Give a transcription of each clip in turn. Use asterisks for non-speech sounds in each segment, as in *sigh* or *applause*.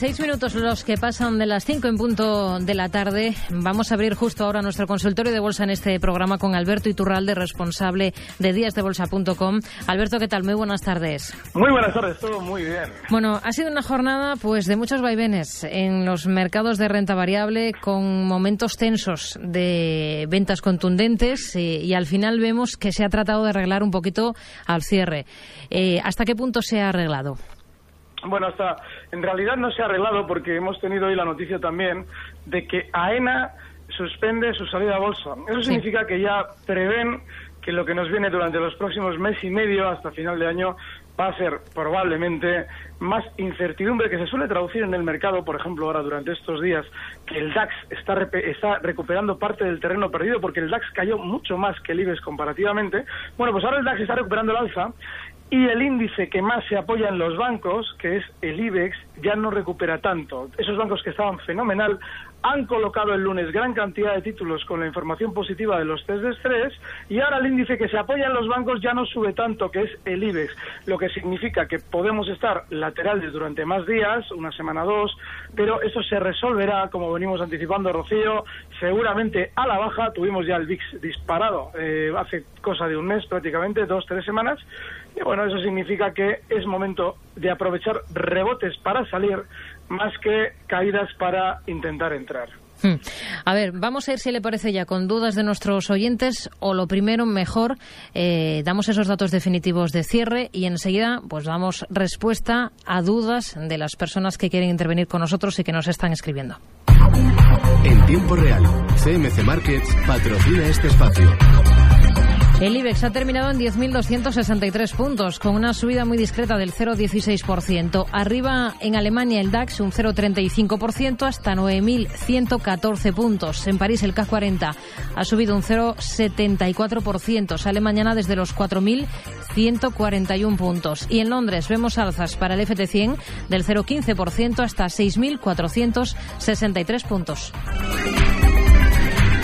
36 minutos los que pasan de las 5 en punto de la tarde. Vamos a abrir justo ahora nuestro consultorio de bolsa en este programa con Alberto Iturralde, responsable de díasdebolsa.com. Alberto, ¿qué tal? Muy buenas tardes. Muy buenas tardes, todo muy bien. Bueno, ha sido una jornada pues de muchos vaivenes en los mercados de renta variable con momentos tensos de ventas contundentes y, y al final vemos que se ha tratado de arreglar un poquito al cierre. Eh, ¿Hasta qué punto se ha arreglado? Bueno, hasta en realidad no se ha arreglado porque hemos tenido hoy la noticia también de que AENA suspende su salida a bolsa. Eso significa que ya prevén que lo que nos viene durante los próximos meses y medio hasta final de año va a ser probablemente más incertidumbre que se suele traducir en el mercado, por ejemplo, ahora durante estos días, que el DAX está, está recuperando parte del terreno perdido porque el DAX cayó mucho más que el IBEX comparativamente. Bueno, pues ahora el DAX está recuperando el alza y el índice que más se apoya en los bancos, que es el IBEX, ya no recupera tanto. Esos bancos que estaban fenomenal han colocado el lunes gran cantidad de títulos con la información positiva de los test de estrés y ahora el índice que se apoya en los bancos ya no sube tanto, que es el IBEX, lo que significa que podemos estar laterales durante más días, una semana dos, pero eso se resolverá, como venimos anticipando, Rocío, seguramente a la baja. Tuvimos ya el VIX disparado eh, hace cosa de un mes prácticamente, dos, tres semanas, y bueno, eso significa que es momento de aprovechar rebotes para salir más que caídas para intentar entrar. Hmm. A ver, vamos a ir si le parece ya con dudas de nuestros oyentes o lo primero, mejor, eh, damos esos datos definitivos de cierre y enseguida pues damos respuesta a dudas de las personas que quieren intervenir con nosotros y que nos están escribiendo. En tiempo real, CMC Markets patrocina este espacio. El IBEX ha terminado en 10.263 puntos, con una subida muy discreta del 0,16%. Arriba en Alemania el DAX un 0,35% hasta 9.114 puntos. En París el CAC 40 ha subido un 0,74%. Sale mañana desde los 4.141 puntos. Y en Londres vemos alzas para el FT100 del 0,15% hasta 6.463 puntos.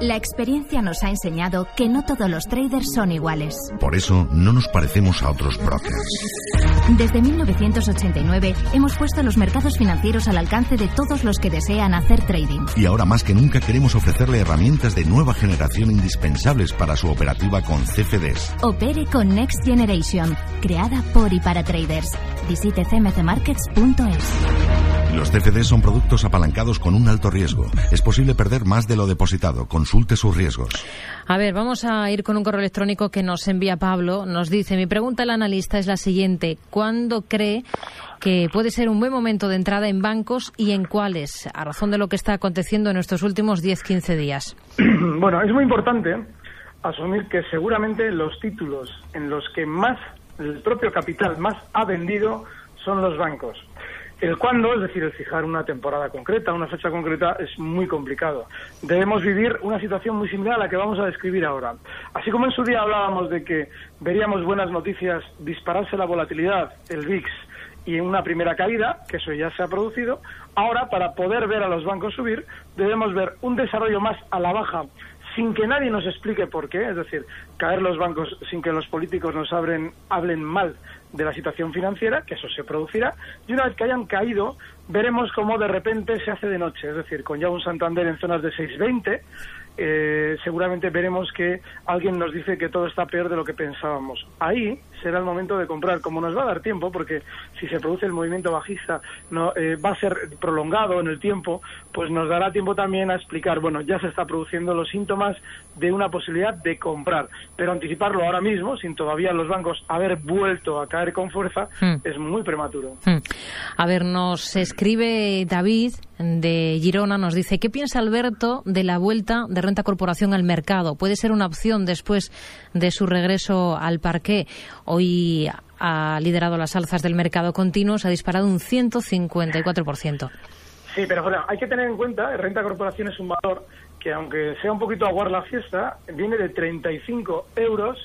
La experiencia nos ha enseñado que no todos los traders son iguales. Por eso no nos parecemos a otros brokers. Desde 1989 hemos puesto los mercados financieros al alcance de todos los que desean hacer trading. Y ahora más que nunca queremos ofrecerle herramientas de nueva generación indispensables para su operativa con CFDs. Opere con Next Generation, creada por y para traders. Visite cmcmarkets.es. Los CFDs son productos apalancados con un alto riesgo. Es posible perder más de lo depositado. Consulte sus riesgos. A ver, vamos a ir con un correo electrónico que nos envía Pablo. Nos dice, mi pregunta al analista es la siguiente. ¿Cuándo cree que puede ser un buen momento de entrada en bancos y en cuáles, a razón de lo que está aconteciendo en estos últimos 10-15 días? *clears throat* Bueno, es muy importante asumir que seguramente los títulos en los que más el propio capital más ha vendido son los bancos. El cuándo, es decir, el fijar una temporada concreta, una fecha concreta, es muy complicado. Debemos vivir una situación muy similar a la que vamos a describir ahora. Así como en su día hablábamos de que veríamos buenas noticias, dispararse la volatilidad, el VIX, y una primera caída, que eso ya se ha producido, ahora para poder ver a los bancos subir, debemos ver un desarrollo más a la baja sin que nadie nos explique por qué, es decir, caer los bancos sin que los políticos nos abren, hablen mal de la situación financiera, que eso se producirá, y una vez que hayan caído, veremos cómo de repente se hace de noche, es decir, con ya un Santander en zonas de 620, eh, seguramente veremos que alguien nos dice que todo está peor de lo que pensábamos. Ahí será el momento de comprar, como nos va a dar tiempo, porque si se produce el movimiento bajista no eh, va a ser prolongado en el tiempo, pues nos dará tiempo también a explicar, bueno, ya se está produciendo los síntomas de una posibilidad de comprar, pero anticiparlo ahora mismo, sin todavía los bancos haber vuelto a caer con fuerza, Hmm. es muy prematuro. Hmm. A ver, nos escribe David de Girona, nos dice, ¿qué piensa Alberto de la vuelta de Renta Corporación al mercado? ¿Puede ser una opción después de su regreso al parqué? Hoy ha liderado las alzas del mercado continuo, se ha disparado un 154%. Sí, pero bueno, hay que tener en cuenta, renta corporación es un valor que aunque sea un poquito aguar la fiesta, viene de 35 euros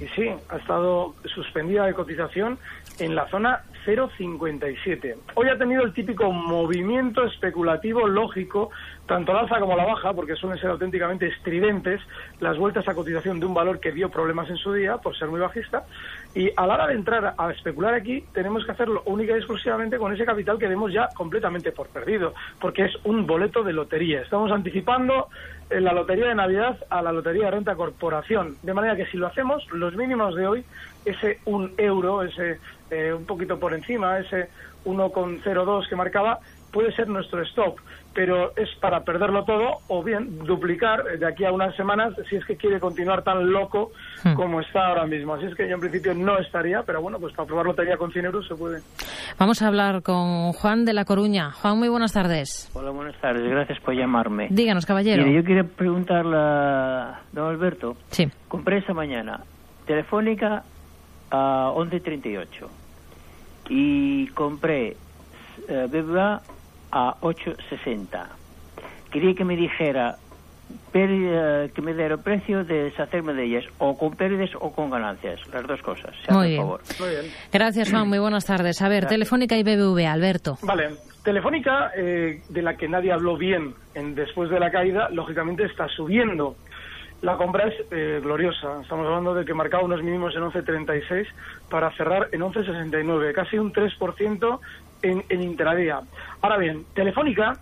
y sí, ha estado suspendida de cotización en la zona 0,57. Hoy ha tenido el típico movimiento especulativo lógico, tanto la alza como la baja, porque suelen ser auténticamente estridentes las vueltas a cotización de un valor que dio problemas en su día por ser muy bajista. Y a la hora de entrar a especular aquí, tenemos que hacerlo única y exclusivamente con ese capital que vemos ya completamente por perdido, porque es un boleto de lotería. Estamos anticipando eh, la lotería de Navidad a la lotería de renta corporación. De manera que si lo hacemos, los mínimos de hoy, ese un euro, ese eh, un poquito por encima, ese 1,02 que marcaba, puede ser nuestro stop, pero es para perderlo todo o bien duplicar de aquí a unas semanas si es que quiere continuar tan loco Hmm. como está ahora mismo. Así es que yo en principio no estaría, pero bueno, pues para probar lotería con 100 euros se puede. Vamos a hablar con Juan de La Coruña. Juan, muy buenas tardes. Hola, buenas tardes. Gracias por llamarme. Díganos, caballero. Mire, yo quería preguntarle a don Alberto. Sí. Compré esta mañana Telefónica a 11.38 y compré eh, BBVA a 8.60. Quería que me dijera pérdida- que me diera el precio de deshacerme de ellas, o con pérdidas o con ganancias, las dos cosas. Se Muy hace bien. favor. Muy bien. Gracias, Juan. Muy buenas tardes. A ver, Telefónica y BBVA, Alberto. Vale, Telefónica, eh, de la que nadie habló bien en, después de la caída, lógicamente está subiendo. La compra es eh, gloriosa. Estamos hablando de que marcaba unos mínimos en 11.36 para cerrar en 11.69, casi un 3% en, en intradía. Ahora bien, Telefónica,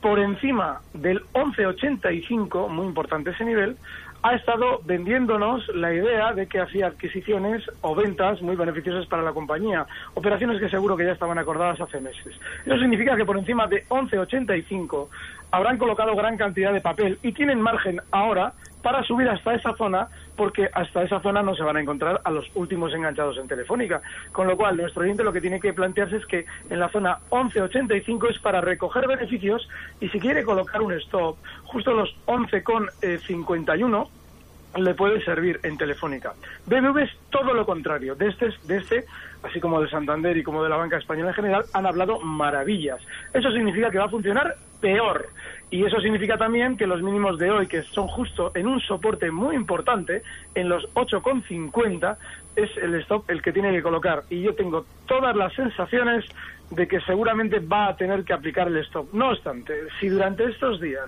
por encima del 11.85, muy importante ese nivel, ha estado vendiéndonos la idea de que hacía adquisiciones o ventas muy beneficiosas para la compañía, operaciones que seguro que ya estaban acordadas hace meses. Eso significa que por encima de 11.85 habrán colocado gran cantidad de papel y tienen margen ahora para subir hasta esa zona, porque hasta esa zona no se van a encontrar a los últimos enganchados en Telefónica. Con lo cual, nuestro oyente lo que tiene que plantearse es que en la zona 11.85 es para recoger beneficios y si quiere colocar un stop justo a los 11,51 le puede servir en Telefónica. BBV es todo lo contrario. De este, de este, así como de Santander y como de la banca española en general, han hablado maravillas. Eso significa que va a funcionar peor. Y eso significa también que los mínimos de hoy, que son justo en un soporte muy importante, en los 8,50, es el stop el que tiene que colocar. Y yo tengo todas las sensaciones de que seguramente va a tener que aplicar el stop. No obstante, si durante estos días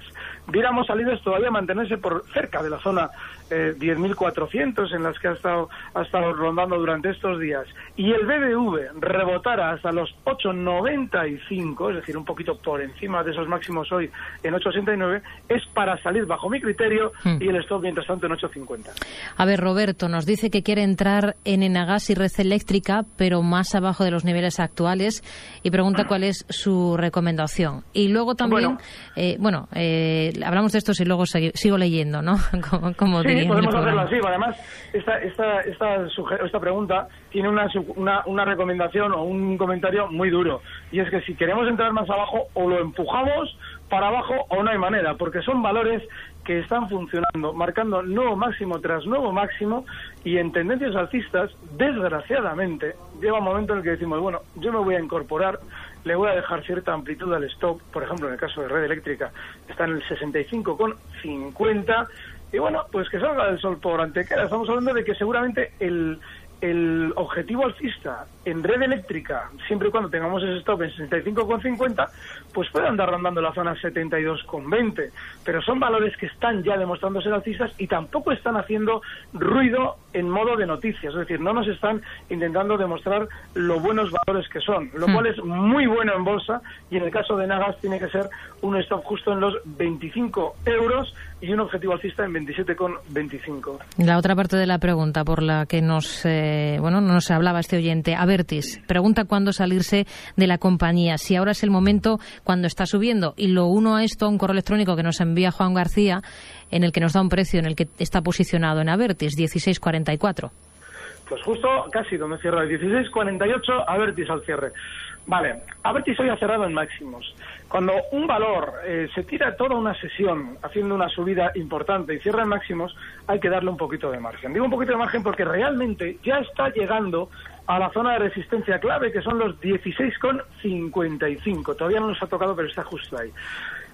viéramos salidas todavía mantenerse por cerca de la zona eh, 10.400 en las que ha estado, ha estado rondando durante estos días y el BBV rebotara hasta los 8.95, es decir, un poquito por encima de esos máximos hoy en 8.69, es para salir bajo mi criterio Hmm. y el stop mientras tanto en 8.50. A ver, Roberto nos dice que quiere entrar en Enagas y Red Eléctrica, pero más abajo de los niveles actuales, y pregunta cuál es su recomendación. Y luego también, Bueno. eh, bueno, eh, hablamos de esto y luego sigo leyendo, ¿no? *laughs* como, como Sí, podemos hacerlo así. Además, esta, esta, esta, esta pregunta tiene una, una, una recomendación o un comentario muy duro. Y es que si queremos entrar más abajo, o lo empujamos para abajo o no hay manera, porque son valores que están funcionando, marcando nuevo máximo tras nuevo máximo y en tendencias alcistas, desgraciadamente, llega un momento en el que decimos, bueno, yo me voy a incorporar, le voy a dejar cierta amplitud al stop, por ejemplo, en el caso de red eléctrica, está en el 65,50 y bueno, pues que salga el sol por antequera. Estamos hablando de que seguramente el, el objetivo alcista en red eléctrica, siempre y cuando tengamos ese stop en 65,50, pues puede andar rondando la zona 72,20. Pero son valores que están ya demostrando ser alcistas y tampoco están haciendo ruido en modo de noticias. Es decir, no nos están intentando demostrar lo buenos valores que son, lo cual es muy bueno en bolsa y en el caso de Nagas tiene que ser un stop justo en los 25 euros y un objetivo alcista en 27,25. La otra parte de la pregunta por la que nos, eh, bueno, nos hablaba este oyente, Avertis, pregunta cuándo salirse de la compañía, si ahora es el momento cuando está subiendo. Y lo uno a esto, un correo electrónico que nos envía Juan García, en el que nos da un precio en el que está posicionado en Avertis, 16,44. Pues justo casi donde cierra el 16,48, Avertis al cierre. Vale, Avertis hoy ha cerrado en máximos. Cuando un valor eh, se tira toda una sesión haciendo una subida importante y cierra en máximos, hay que darle un poquito de margen. Digo un poquito de margen porque realmente ya está llegando a la zona de resistencia clave, que son los 16,55. Todavía no nos ha tocado, pero está justo ahí.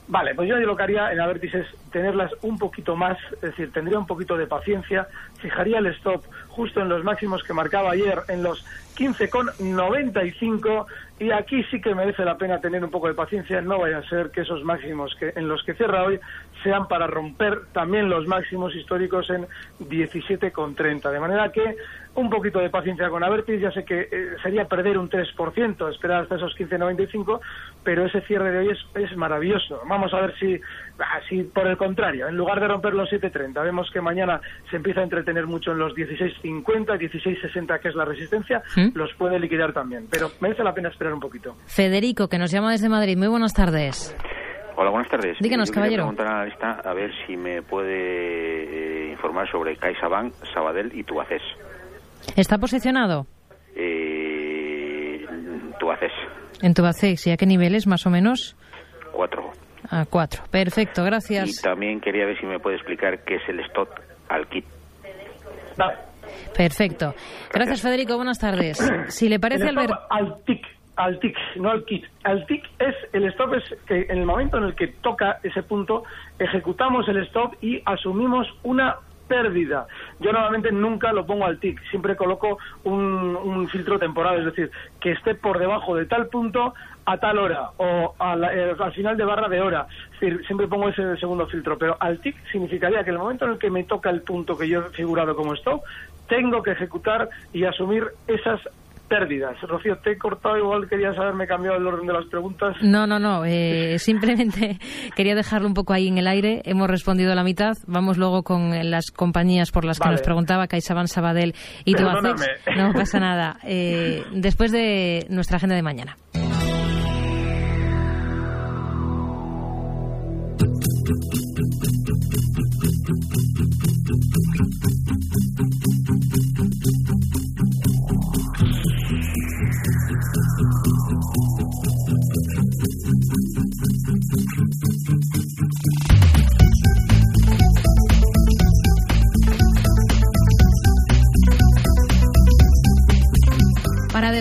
Vale, pues yo lo que haría en Avertis es tenerlas un poquito más, es decir, tendría un poquito de paciencia, fijaría el stop justo en los máximos que marcaba ayer, en los 15,95 y aquí sí que merece la pena tener un poco de paciencia, no vaya a ser que esos máximos que en los que cierra hoy sean para romper también los máximos históricos en 17,30. De manera que un poquito de paciencia con Avertis, ya sé que eh, sería perder un 3%, esperar hasta esos 15,95, pero ese cierre de hoy es, es maravilloso. Vamos a ver si, así ah, por el contrario, en lugar de romper los 7,30, vemos que mañana se empieza a entretener mucho en los 16,50, 16,60, que es la resistencia, ¿Mm? los puede liquidar también. Pero merece la pena esperar un poquito. Federico, que nos llama desde Madrid. Muy buenas tardes. Hola, buenas tardes. Díganos, Yo caballero. preguntar a la lista a ver si me puede eh, informar sobre CaixaBank, Sabadell y Tubaces. ¿Está posicionado? Eh, Tubaces. En Tubacex. ¿Y a qué niveles, más o menos? Cuatro. A cuatro. Perfecto, gracias. Y también quería ver si me puede explicar qué es el stop al kit. Vale. Perfecto. Gracias, Federico. Buenas tardes. Si le parece, Albert... al TIC, al TIC, no al kit. Al TIC es el stop es que en el momento en el que toca ese punto ejecutamos el stop y asumimos una pérdida. Yo normalmente nunca lo pongo al TIC, siempre coloco un, un filtro temporal, es decir, que esté por debajo de tal punto a tal hora o eh, al final de barra de hora. Siempre pongo ese segundo filtro, pero al TIC significaría que el momento en el que me toca el punto que yo he figurado como stop, tengo que ejecutar y asumir esas pérdidas. Rocío, te he cortado, igual querías haberme cambiado el orden de las preguntas. No, no, no. eh, *laughs* simplemente *laughs* quería dejarlo un poco ahí en el aire. Hemos respondido a la mitad. Vamos luego con las compañías por las que nos preguntaba CaixaBank, Sabadell y Tubacex. *laughs* No pasa nada. Eh, después de nuestra agenda de mañana.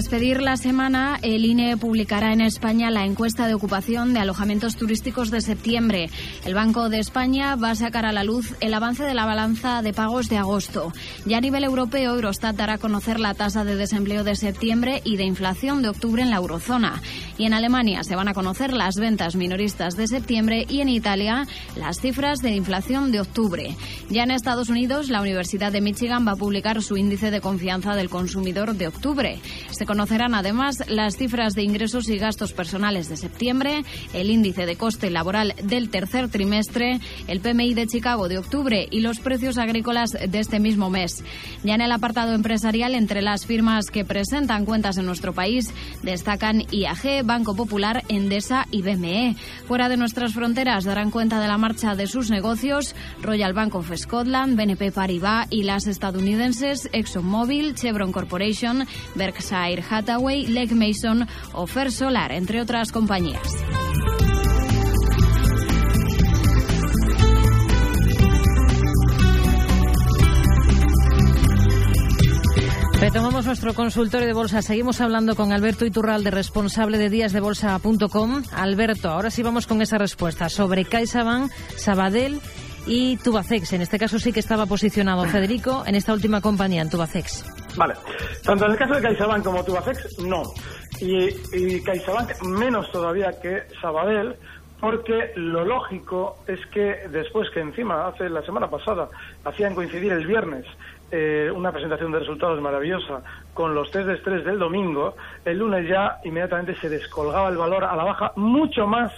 Despedir la semana, el INE publicará en España la encuesta de ocupación de alojamientos turísticos de septiembre. El Banco de España va a sacar a la luz el avance de la balanza de pagos de agosto. Ya a nivel europeo, Eurostat dará a conocer la tasa de desempleo de septiembre y de inflación de octubre en la eurozona. Y en Alemania se van a conocer las ventas minoristas de septiembre y en Italia las cifras de inflación de octubre. Ya en Estados Unidos, la Universidad de Michigan va a publicar su índice de confianza del consumidor de octubre. Se conocerán además las cifras de ingresos y gastos personales de septiembre, el índice de coste laboral del tercer trimestre, el PMI de Chicago de octubre y los precios agrícolas de este mismo mes. Ya en el apartado empresarial, entre las firmas que presentan cuentas en nuestro país, destacan IAG, Banco Popular, Endesa y BME. Fuera de nuestras fronteras darán cuenta de la marcha de sus negocios Royal Bank of Scotland, BNP Paribas y las estadounidenses ExxonMobil, Chevron Corporation, Berkshire Hathaway, Legg Mason o Solar, entre otras compañías. Retomamos nuestro consultorio de bolsa. Seguimos hablando con Alberto Iturralde, responsable de díasdebolsa.com. Alberto, ahora sí vamos con esa respuesta sobre CaixaBank, Sabadell y Tubacex. En este caso sí que estaba posicionado Federico en esta última compañía, en Tubacex. Vale. Tanto en el caso de CaixaBank como Tubacex, no. Y, y CaixaBank menos todavía que Sabadell, porque lo lógico es que después que encima, hace la semana pasada, hacían coincidir el viernes eh, una presentación de resultados maravillosa con los test de estrés del domingo, el lunes ya inmediatamente se descolgaba el valor a la baja mucho más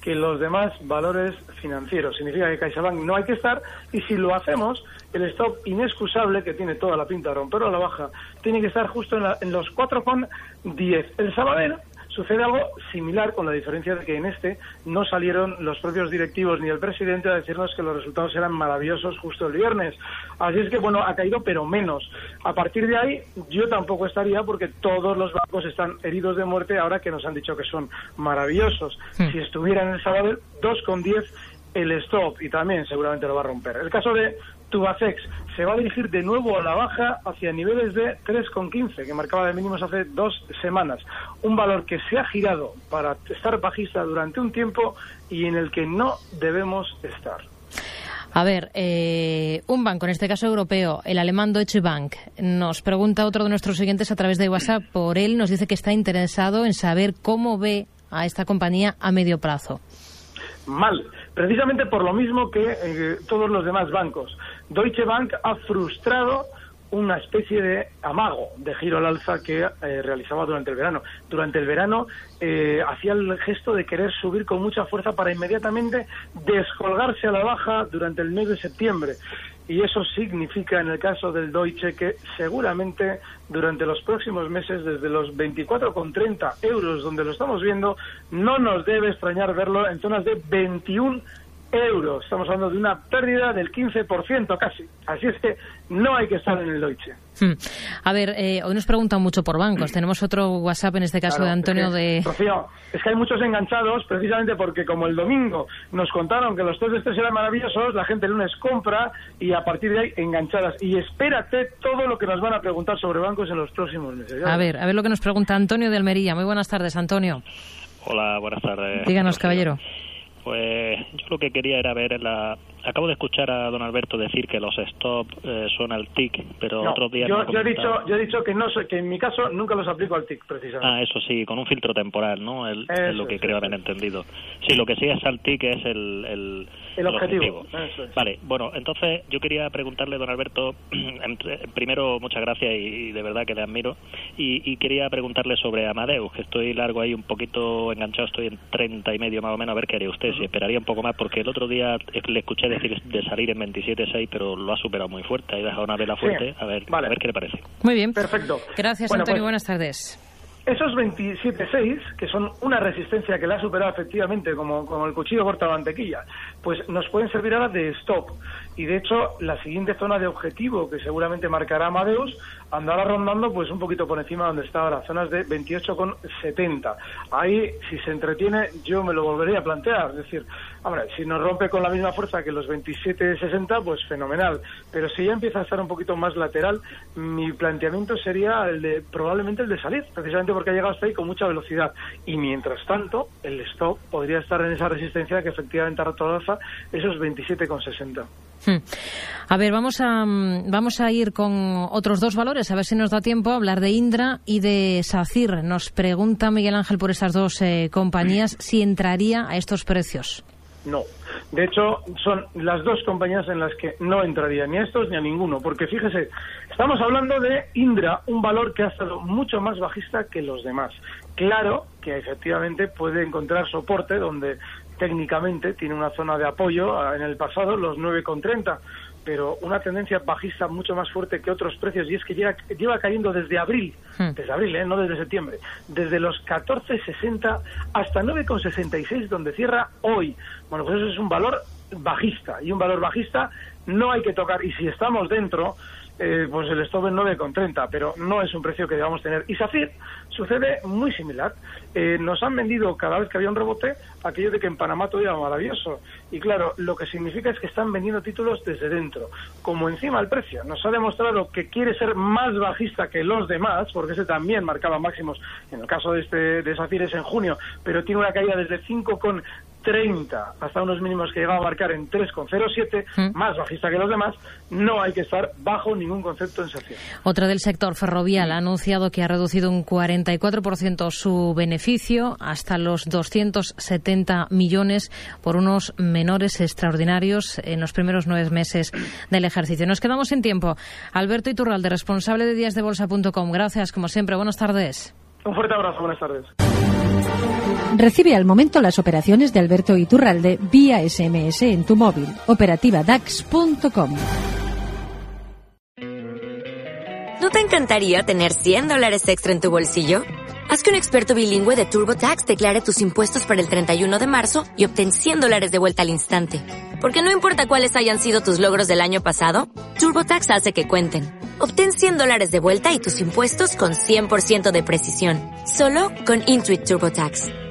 que los demás valores financieros. Significa que CaixaBank no hay que estar y si lo hacemos, el stop inexcusable, que tiene toda la pinta de romperlo a la baja, tiene que estar justo en, la, en los 4,10. El Sabadell Sucede algo similar con la diferencia de que en este no salieron los propios directivos ni el presidente a decirnos que los resultados eran maravillosos justo el viernes. Así es que, bueno, ha caído, pero menos. A partir de ahí, yo tampoco estaría porque todos los bancos están heridos de muerte ahora que nos han dicho que son maravillosos. Si estuviera en el sábado, 2,10 el stop y también seguramente lo va a romper. El caso de Tubacex se va a dirigir de nuevo a la baja hacia niveles de 3,15 que marcaba de mínimos hace dos semanas. Un valor que se ha girado para estar bajista durante un tiempo y en el que no debemos estar. A ver, eh, un banco, en este caso europeo, el alemán Deutsche Bank, nos pregunta otro de nuestros siguientes a través de WhatsApp. Por él nos dice que está interesado en saber cómo ve a esta compañía a medio plazo. Mal, precisamente por lo mismo que eh, todos los demás bancos. Deutsche Bank ha frustrado una especie de amago de giro al alza que eh, realizaba durante el verano. Durante el verano eh, hacía el gesto de querer subir con mucha fuerza para inmediatamente descolgarse a la baja durante el mes de septiembre. Y eso significa, en el caso del Deutsche, que seguramente durante los próximos meses, desde los 24,30 euros donde lo estamos viendo, no nos debe extrañar verlo en zonas de 21 euros. Estamos hablando de una pérdida del 15% casi. Así es que no hay que estar en el Deutsche. Hmm. A ver, eh, hoy nos preguntan mucho por bancos. Tenemos otro WhatsApp, en este caso de Antonio es que, de... Rocío, es que hay muchos enganchados precisamente porque como el domingo nos contaron que los test de estrés eran maravillosos, la gente el lunes compra y a partir de ahí enganchadas. Y espérate todo lo que nos van a preguntar sobre bancos en los próximos meses. A ver, a ver lo que nos pregunta Antonio de Almería. Muy buenas tardes, Antonio. Hola, buenas tardes. Díganos, caballero. Pues yo lo que quería era ver la... Acabo de escuchar a don Alberto decir que los stop eh, son al TIC, pero No, otros días... yo, yo he dicho, yo he dicho que, no soy- que en mi caso nunca los aplico al TIC, precisamente. Ah, eso sí, con un filtro temporal, ¿no? El- es lo que creo haber entendido. Sí, lo que sí es al TIC es el... El, El objetivo, eso es. Vale, bueno, entonces yo quería preguntarle, don Alberto, *clears throat* primero muchas gracias y, y de verdad que le admiro, y, y quería preguntarle sobre Amadeus, que estoy largo ahí un poquito enganchado, estoy en 30 y medio más o menos, a ver qué haría usted, si esperaría un poco más, porque el otro día le escuché decir de salir en 27.6, pero lo ha superado muy fuerte, ha dejado una vela Sí, fuerte, a ver, vale. a ver qué le parece. Muy bien. Perfecto. Gracias, Bueno, Antonio. pues- Buenas tardes. Esos 27.6, que son una resistencia que la ha superado efectivamente como, como el cuchillo corta la mantequilla, pues nos pueden servir ahora de stop. Y de hecho, la siguiente zona de objetivo que seguramente marcará Amadeus andará rondando pues un poquito por encima de donde está ahora, zonas de 28,70. Ahí, si se entretiene, yo me lo volvería a plantear. Es decir, hombre, si nos rompe con la misma fuerza que los 27,60, pues fenomenal. Pero si ya empieza a estar un poquito más lateral, mi planteamiento sería el de probablemente el de salir, precisamente porque ha llegado hasta ahí con mucha velocidad. Y mientras tanto, el stop podría estar en esa resistencia que efectivamente alza, esos 27,60. Hmm. A ver, vamos a, mm, vamos a ir con otros dos valores, a ver si nos da tiempo a hablar de Indra y de SACIR. Nos pregunta Miguel Ángel por esas dos eh, compañías si entraría a estos precios. No. De hecho, son las dos compañías en las que no entraría ni a estos ni a ninguno, porque fíjese, estamos hablando de Indra, un valor que ha estado mucho más bajista que los demás. Claro que efectivamente puede encontrar soporte donde técnicamente tiene una zona de apoyo ah, en el pasado, los 9,30, pero una tendencia bajista mucho más fuerte que otros precios y es que lleva, lleva cayendo desde abril, desde abril, ¿eh? no desde septiembre, desde los 14,60 hasta 9,66 donde cierra hoy. Bueno, pues eso es un valor bajista y un valor bajista no hay que tocar y si estamos dentro eh, pues el stop es 9,30, pero no es un precio que debamos tener. Y SACIR sucede muy similar. Eh, nos han vendido cada vez que había un rebote aquello de que en Panamá todo era maravilloso. Y claro, lo que significa es que están vendiendo títulos desde dentro. Como encima el precio nos ha demostrado que quiere ser más bajista que los demás, porque ese también marcaba máximos, en el caso de este de SACIR es en junio, pero tiene una caída desde 30 hasta unos mínimos que llegaba a marcar en 3,07, Mm. más bajista que los demás, no hay que estar bajo ningún concepto en sección. Otra del sector ferrovial ha anunciado que ha reducido un 44% su beneficio hasta los 270 millones por unos menores extraordinarios en los primeros nueve meses del ejercicio. Nos quedamos sin tiempo. Alberto Iturralde, responsable de díasdebolsa.com. Gracias, como siempre. Buenas tardes. Un fuerte abrazo, buenas tardes. Recibe al momento las operaciones de Alberto Iturralde vía SMS en tu móvil. Operativa DAX.com. ¿No te encantaría tener 100 dólares extra en tu bolsillo? Haz que un experto bilingüe de TurboTax declare tus impuestos para el 31 de marzo y obtén 100 dólares de vuelta al instante. Porque no importa cuáles hayan sido tus logros del año pasado, TurboTax hace que cuenten. Obtén 100 dólares de vuelta y tus impuestos con 100% de precisión. Solo con Intuit TurboTax.